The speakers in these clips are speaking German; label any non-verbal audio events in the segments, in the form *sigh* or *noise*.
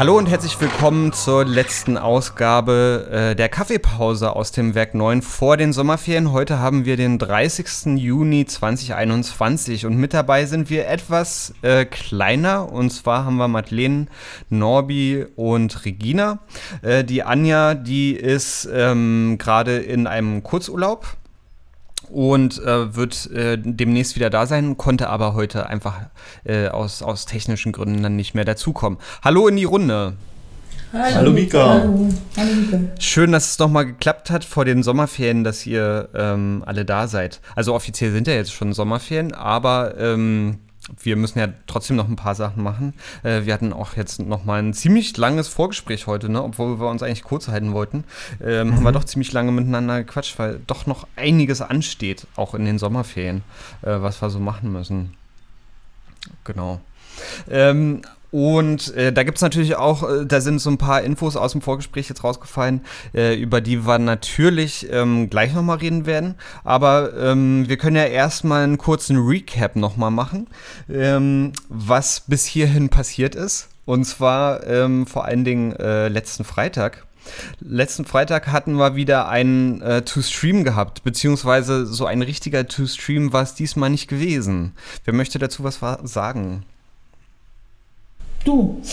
Hallo und herzlich willkommen zur letzten Ausgabe äh, der Kaffeepause aus dem Werk 9 vor den Sommerferien. Heute haben wir den 30. Juni 2021 und mit dabei sind wir etwas äh, kleiner und zwar haben wir Madeleine, Norbi und Regina. Äh, die Anja, die ist ähm, gerade in einem Kurzurlaub und äh, wird äh, demnächst wieder da sein, konnte aber heute einfach äh, aus, aus technischen Gründen dann nicht mehr dazukommen. Hallo in die Runde. Hallo, Hallo Mika. Hallo. Hallo Mika. Schön, dass es nochmal geklappt hat vor den Sommerferien, dass ihr ähm, alle da seid. Also offiziell sind ja jetzt schon Sommerferien, aber ähm, wir müssen ja trotzdem noch ein paar Sachen machen. Äh, wir hatten auch jetzt noch mal ein ziemlich langes Vorgespräch heute, ne? obwohl wir uns eigentlich kurz halten wollten. Ähm, mhm. Haben wir doch ziemlich lange miteinander gequatscht, weil doch noch einiges ansteht, auch in den Sommerferien, äh, was wir so machen müssen. Genau. Ähm, und äh, da gibt es natürlich auch, äh, da sind so ein paar Infos aus dem Vorgespräch jetzt rausgefallen, äh, über die wir natürlich ähm, gleich nochmal reden werden. Aber ähm, wir können ja erstmal einen kurzen Recap nochmal machen, ähm, was bis hierhin passiert ist. Und zwar ähm, vor allen Dingen äh, letzten Freitag. Letzten Freitag hatten wir wieder einen äh, To-Stream gehabt, beziehungsweise so ein richtiger To-Stream war es diesmal nicht gewesen. Wer möchte dazu was sagen? Du. *laughs*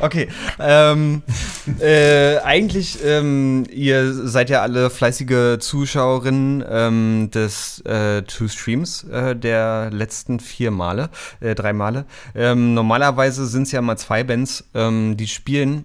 okay. Ähm, äh, eigentlich, ähm, ihr seid ja alle fleißige Zuschauerinnen ähm, des äh, Two Streams äh, der letzten vier Male, äh, drei Male. Ähm, normalerweise sind es ja mal zwei Bands, ähm, die spielen.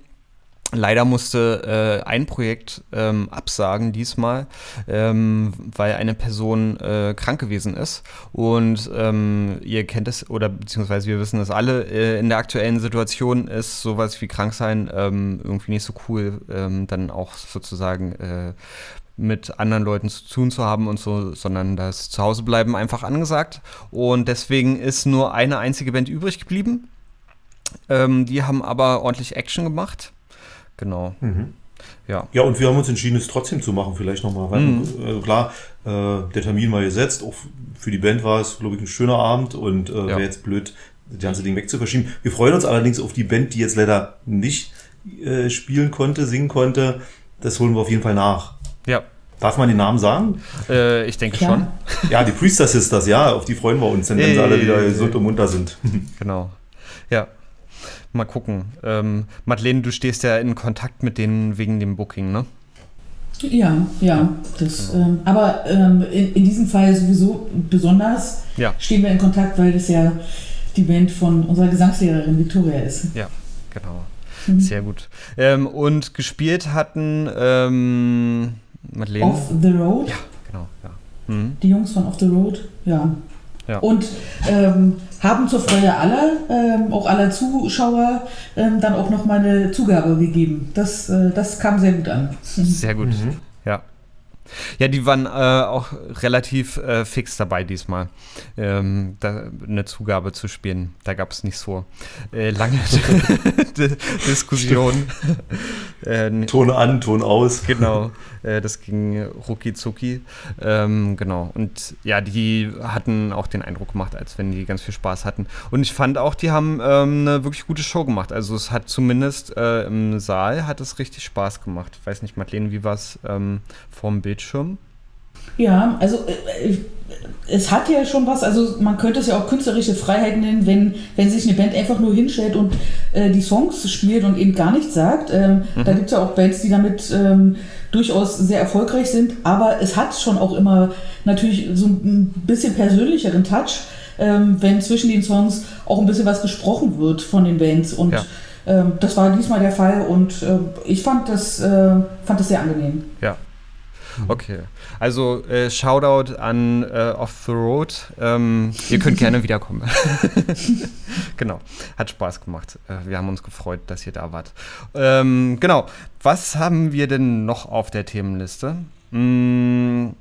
Leider musste äh, ein Projekt ähm, absagen diesmal, ähm, weil eine Person äh, krank gewesen ist. Und ähm, ihr kennt es, oder beziehungsweise wir wissen es alle, äh, in der aktuellen Situation ist sowas wie krank sein ähm, irgendwie nicht so cool, ähm, dann auch sozusagen äh, mit anderen Leuten zu tun zu haben und so, sondern das Zuhausebleiben einfach angesagt. Und deswegen ist nur eine einzige Band übrig geblieben. Ähm, die haben aber ordentlich Action gemacht. Genau. Mhm. Ja. ja, und wir haben uns entschieden, es trotzdem zu machen, vielleicht nochmal. Mhm. Äh, klar, äh, der Termin war gesetzt. Auch für die Band war es, glaube ich, ein schöner Abend und äh, ja. wäre jetzt blöd, das ganze Ding wegzuverschieben. Wir freuen uns allerdings auf die Band, die jetzt leider nicht äh, spielen konnte, singen konnte. Das holen wir auf jeden Fall nach. Ja. Darf man den Namen sagen? Äh, ich denke ja. schon. *laughs* Ja, die Priester Sisters, ja, auf die freuen wir uns, wenn sie alle wieder gesund und munter sind. *laughs* Genau. Ja, Mal gucken. Ähm, Madeleine, du stehst ja in Kontakt mit denen wegen dem Booking, ne? Ja, ja. Das, genau. ähm, aber ähm, in, in, diesem Fall sowieso besonders ja. stehen wir in Kontakt, weil das ja die Band von unserer Gesangslehrerin Victoria ist. Ja, genau. Mhm. Sehr gut. Ähm, und gespielt hatten ähm, Madeleine. Off the Road. Ja, genau. Ja. Mhm. Die Jungs von Off the Road, ja. Ja. Und ähm, haben zur Freude aller, ähm, auch aller Zuschauer, ähm, dann auch noch mal eine Zugabe gegeben. Das, äh, das kam sehr gut an. *laughs* Sehr gut, mhm. ja. Ja, die waren äh, auch relativ äh, fix dabei diesmal, ähm, da eine Zugabe zu spielen. Da gab es nicht so äh, lange *laughs* Diskussionen. Äh, Ton an, Ton aus. Genau, *laughs* äh, das ging rucki zucki. Ähm, genau, und ja, die hatten auch den Eindruck gemacht, als wenn die ganz viel Spaß hatten. Und ich fand auch, die haben ähm, eine wirklich gute Show gemacht. Also es hat zumindest äh, im Saal hat es richtig Spaß gemacht. Ich weiß nicht, Madeleine, wie war es ähm, vorm Bildschirm? Ja, also äh, es hat ja schon was, also man könnte es ja auch künstlerische Freiheit nennen, wenn, wenn sich eine Band einfach nur hinstellt und äh, die Songs spielt und eben gar nichts sagt. Ähm, mhm. Da gibt es ja auch Bands, die damit ähm, durchaus sehr erfolgreich sind, aber es hat schon auch immer natürlich so ein bisschen persönlicheren Touch, ähm, wenn zwischen den Songs auch ein bisschen was gesprochen wird von den Bands und ja. Ähm, das war diesmal der Fall und äh, ich fand das, äh, fand das sehr angenehm. Ja. *laughs* Okay. Also äh, Shoutout an äh, Off the Road. Ähm, ihr könnt gerne *laughs* wiederkommen. *laughs* genau. Hat Spaß gemacht. Äh, wir haben uns gefreut, dass ihr da wart. Ähm, genau. Was haben wir denn noch auf der Themenliste? Hm,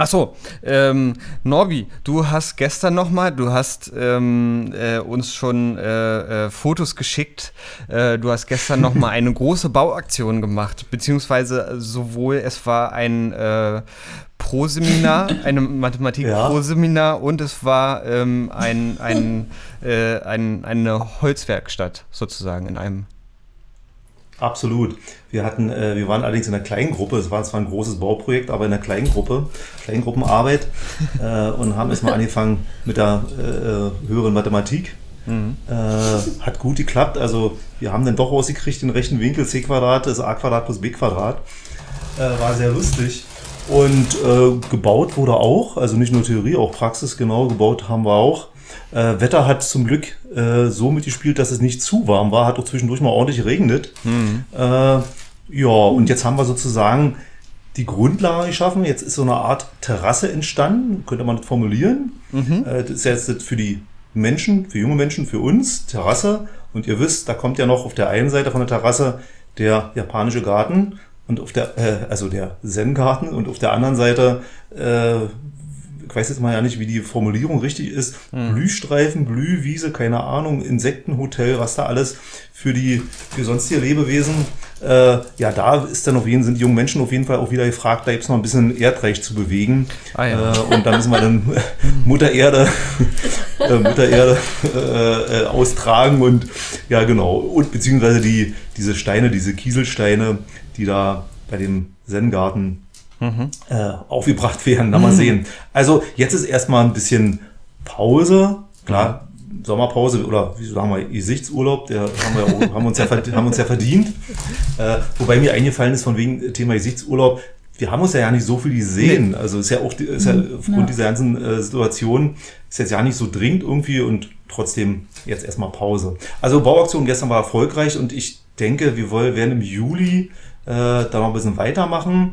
Ach so, ähm, Norbi, du hast gestern nochmal, du hast ähm, äh, uns schon äh, äh, Fotos geschickt. Äh, du hast gestern nochmal *laughs* eine große Bauaktion gemacht, beziehungsweise sowohl es war ein äh, Pro-Seminar, ein Mathematik-Pro-Seminar ja. und es war ähm, ein, ein, äh, ein, eine Holzwerkstatt sozusagen in einem Absolut. Wir hatten, äh, wir waren allerdings in einer kleinen Gruppe. Es war zwar ein großes Bauprojekt, aber in einer kleinen Gruppe, Kleingruppenarbeit *laughs* äh, und haben erstmal angefangen mit der äh, höheren Mathematik. Mhm. Äh, hat gut geklappt. Also wir haben dann doch rausgekriegt den rechten Winkel c Quadrat ist a Quadrat plus b Quadrat. Äh, war sehr lustig. Und äh, gebaut wurde auch, also nicht nur Theorie, auch Praxis genau gebaut haben wir auch. Äh, Wetter hat zum Glück äh, so mitgespielt, dass es nicht zu warm war, hat auch zwischendurch mal ordentlich geregnet. Mhm. Äh, ja, und jetzt haben wir sozusagen die Grundlage geschaffen. Jetzt ist so eine Art Terrasse entstanden, könnte man das formulieren. Mhm. Äh, das ist jetzt für die Menschen, für junge Menschen, für uns, Terrasse. Und ihr wisst, da kommt ja noch auf der einen Seite von der Terrasse der japanische Garten und auf der, äh, also der Zen-Garten und auf der anderen Seite äh, weiß jetzt mal ja nicht, wie die Formulierung richtig ist, mhm. Blühstreifen, Blühwiese, keine Ahnung, Insektenhotel, was da alles für die für sonstige Lebewesen. Äh, ja, da ist dann auf jeden sind die jungen Menschen auf jeden Fall auch wieder gefragt, da jetzt noch ein bisschen Erdreich zu bewegen. Ah, ja. äh, und da müssen wir dann *laughs* Mutter Erde, äh, Mutter Erde äh, äh, austragen und ja genau. Und beziehungsweise die, diese Steine, diese Kieselsteine, die da bei dem Zen-Garten mhm. äh, aufgebracht werden. Na, mal mhm. sehen. Also jetzt ist erstmal ein bisschen Pause. Klar, mhm. Sommerpause oder wie sagen wir, Gesichtsurlaub, der haben wir, haben uns, ja, haben uns ja verdient. Äh, wobei mir eingefallen ist von wegen Thema Gesichtsurlaub, wir haben uns ja, ja nicht so viel gesehen. Nee. Also ist ja auch ist ja mhm. aufgrund ja. dieser ganzen äh, Situation ist jetzt ja nicht so dringend irgendwie und trotzdem jetzt erstmal Pause. Also Bauaktion gestern war erfolgreich und ich denke, wir wollen, werden im Juli äh, da noch ein bisschen weitermachen.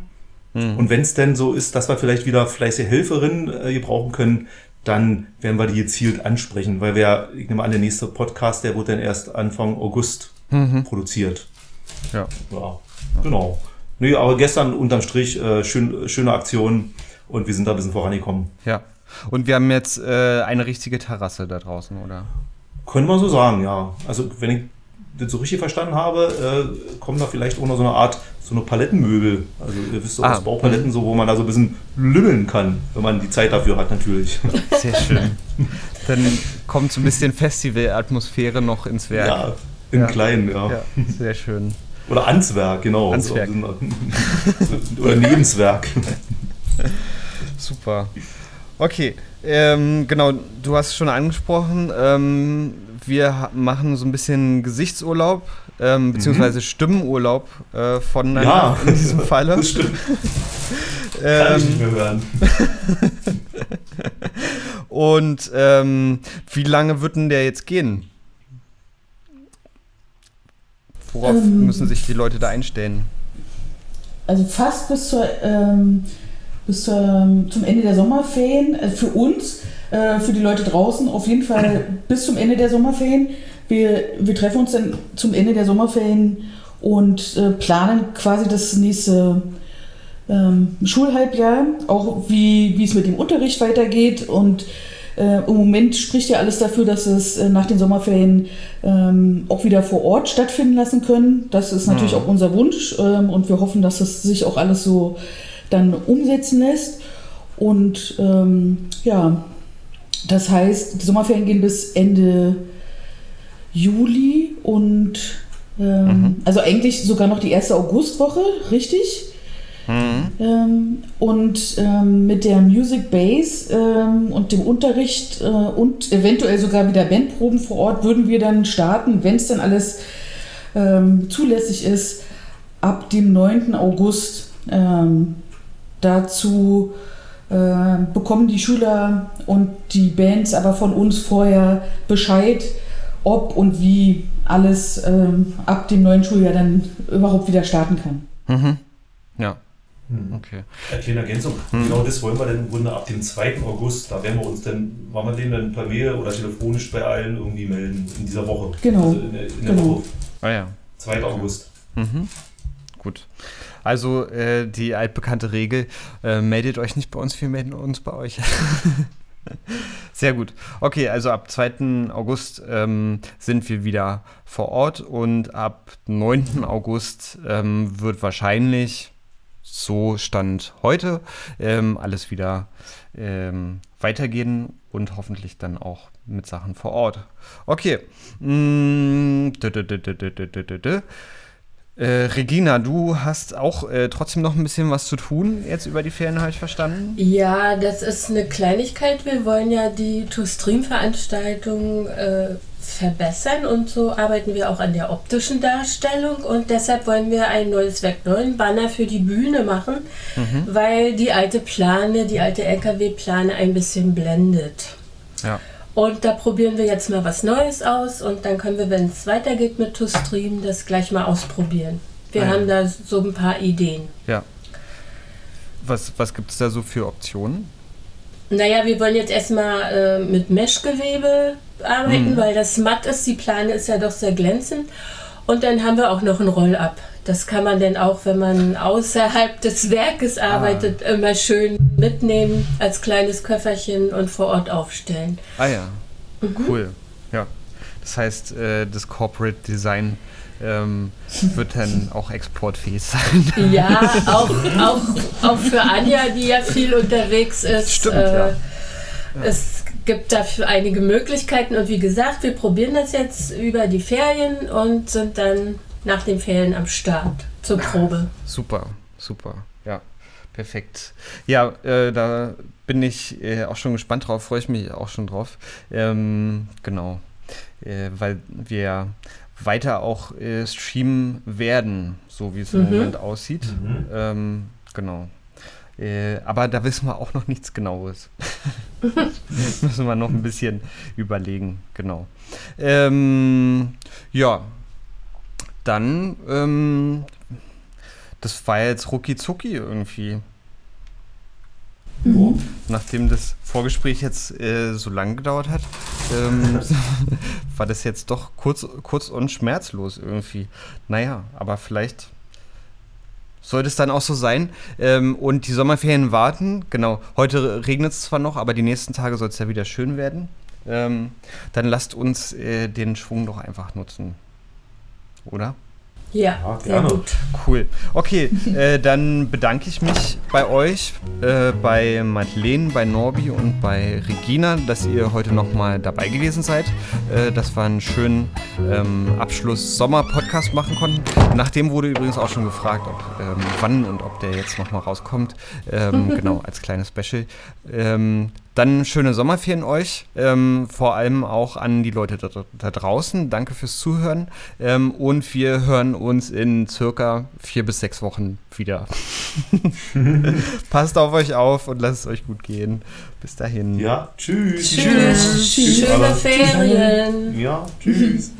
Mhm. Und wenn es denn so ist, dass wir vielleicht wieder fleißige Helferinnen äh, gebrauchen können, dann werden wir die gezielt ansprechen, weil wir, ich nehme an, der nächste Podcast, der wird dann erst Anfang August mhm. produziert. Ja. ja. Genau. Nee, aber gestern unterm Strich äh, schön, schöne Aktion und wir sind da ein bisschen vorangekommen. Ja. Und wir haben jetzt äh, eine richtige Terrasse da draußen, oder? Können wir so sagen, ja. Also wenn ich das so richtig verstanden habe, äh, kommen da vielleicht auch noch so eine Art, so eine Palettenmöbel. Also ihr wisst so ah, aus Baupaletten, so, wo man da so ein bisschen lümmeln kann, wenn man die Zeit dafür hat natürlich. *laughs* Sehr schön. Dann kommt so ein bisschen Festivalatmosphäre noch ins Werk. Ja, im ja. Kleinen, ja. ja. Sehr schön. Oder Answerk, genau. Answerk. *laughs* Oder Lebenswerk. *laughs* Super. Okay, ähm, genau, du hast es schon angesprochen. Ähm, wir machen so ein bisschen Gesichtsurlaub, ähm, beziehungsweise mhm. Stimmenurlaub äh, voneinander ja, in diesem *laughs* Falle. Das stimmt. Kann ich nicht mehr hören. *laughs* Und ähm, wie lange wird denn der jetzt gehen? Worauf ähm, müssen sich die Leute da einstellen? Also fast bis zur ähm, bis zur, zum Ende der Sommerferien. Also für uns, äh, für die Leute draußen auf jeden Fall *laughs* bis zum Ende der Sommerferien. Wir, wir treffen uns dann zum Ende der Sommerferien und äh, planen quasi das nächste ähm, Schulhalbjahr, auch wie, wie es mit dem Unterricht weitergeht. Und äh, im Moment spricht ja alles dafür, dass es äh, nach den Sommerferien ähm, auch wieder vor Ort stattfinden lassen können. Das ist natürlich mhm. auch unser Wunsch ähm, und wir hoffen, dass es sich auch alles so dann umsetzen lässt. Und ähm, ja, das heißt, die Sommerferien gehen bis Ende Juli und ähm, mhm. also eigentlich sogar noch die erste Augustwoche, richtig? Mhm. Ähm, und ähm, mit der Music Base ähm, und dem Unterricht äh, und eventuell sogar wieder Bandproben vor Ort würden wir dann starten, wenn es dann alles ähm, zulässig ist, ab dem 9. August. Dazu äh, bekommen die Schüler und die Bands aber von uns vorher Bescheid, ob und wie alles ähm, ab dem neuen Schuljahr dann überhaupt wieder starten kann. Mhm. Ja. Hm. Okay. Eine kleine Ergänzung. Hm. Genau das wollen wir dann im Grunde ab dem 2. August. Da werden wir uns dann, wollen wir den dann per Mail oder telefonisch bei allen irgendwie melden in dieser Woche. Genau. Also in in der genau. Woche. Ah ja. 2. August. Mhm. gut. Also äh, die altbekannte Regel, äh, meldet euch nicht bei uns, wir melden uns bei euch. *laughs* Sehr gut. Okay, also ab 2. August ähm, sind wir wieder vor Ort und ab 9. August ähm, wird wahrscheinlich, so stand heute, ähm, alles wieder ähm, weitergehen und hoffentlich dann auch mit Sachen vor Ort. Okay. Mm, äh, Regina, du hast auch äh, trotzdem noch ein bisschen was zu tun jetzt über die Ferien, habe ich verstanden? Ja, das ist eine Kleinigkeit. Wir wollen ja die To-Stream-Veranstaltung äh, verbessern und so arbeiten wir auch an der optischen Darstellung und deshalb wollen wir ein neues Werk 9 Banner für die Bühne machen, mhm. weil die alte Plane, die alte LKW-Plane ein bisschen blendet. Ja. Und da probieren wir jetzt mal was Neues aus und dann können wir, wenn es weitergeht mit ToStream, das gleich mal ausprobieren. Wir ah, haben da so ein paar Ideen. Ja. Was, was gibt es da so für Optionen? Naja, wir wollen jetzt erstmal äh, mit Meshgewebe arbeiten, mhm. weil das matt ist. Die Plane ist ja doch sehr glänzend. Und dann haben wir auch noch ein Roll-Up. Das kann man dann auch, wenn man außerhalb des Werkes ah. arbeitet, ah. immer schön mitnehmen als kleines Köfferchen und vor Ort aufstellen. Ah ja, mhm. cool. Ja, das heißt, äh, das Corporate Design ähm, wird dann auch exportfähig sein. Ja, *laughs* auch, auch, auch für Anja, die ja viel unterwegs ist. Stimmt, äh, ja. Ja. Es gibt dafür einige Möglichkeiten und wie gesagt, wir probieren das jetzt über die Ferien und sind dann nach den Ferien am Start zur Probe. *laughs* Super, super, ja. Perfekt. Ja, äh, da bin ich äh, auch schon gespannt drauf, freue ich mich auch schon drauf. Ähm, genau. Äh, weil wir weiter auch äh, streamen werden, so wie es im mhm. Moment aussieht. Mhm. Ähm, genau. Äh, aber da wissen wir auch noch nichts Genaues. *laughs* Müssen wir noch ein bisschen überlegen, genau. Ähm, ja, dann, ähm, das war jetzt rucki zucki irgendwie. Mhm. Nachdem das Vorgespräch jetzt äh, so lang gedauert hat, ähm, *laughs* war das jetzt doch kurz, kurz und schmerzlos irgendwie. Naja, aber vielleicht sollte es dann auch so sein. Ähm, und die Sommerferien warten. Genau, heute regnet es zwar noch, aber die nächsten Tage soll es ja wieder schön werden. Ähm, dann lasst uns äh, den Schwung doch einfach nutzen. Oder? Ja, ja sehr gut. Cool. Okay, *laughs* äh, dann bedanke ich mich bei euch, äh, bei Madeleine, bei Norbi und bei Regina, dass ihr heute nochmal dabei gewesen seid, äh, dass wir einen schönen ähm, Abschluss-Sommer-Podcast machen konnten. Nachdem wurde übrigens auch schon gefragt, ob, ähm, wann und ob der jetzt nochmal rauskommt. Ähm, *laughs* genau, als kleines Special. Ähm, dann schöne Sommerferien euch, ähm, vor allem auch an die Leute da, da draußen. Danke fürs Zuhören ähm, und wir hören uns in circa vier bis sechs Wochen wieder. *laughs* Passt auf euch auf und lasst es euch gut gehen. Bis dahin. Ja, tschüss. Tschüss. tschüss. Schöne Ferien. Ja, tschüss.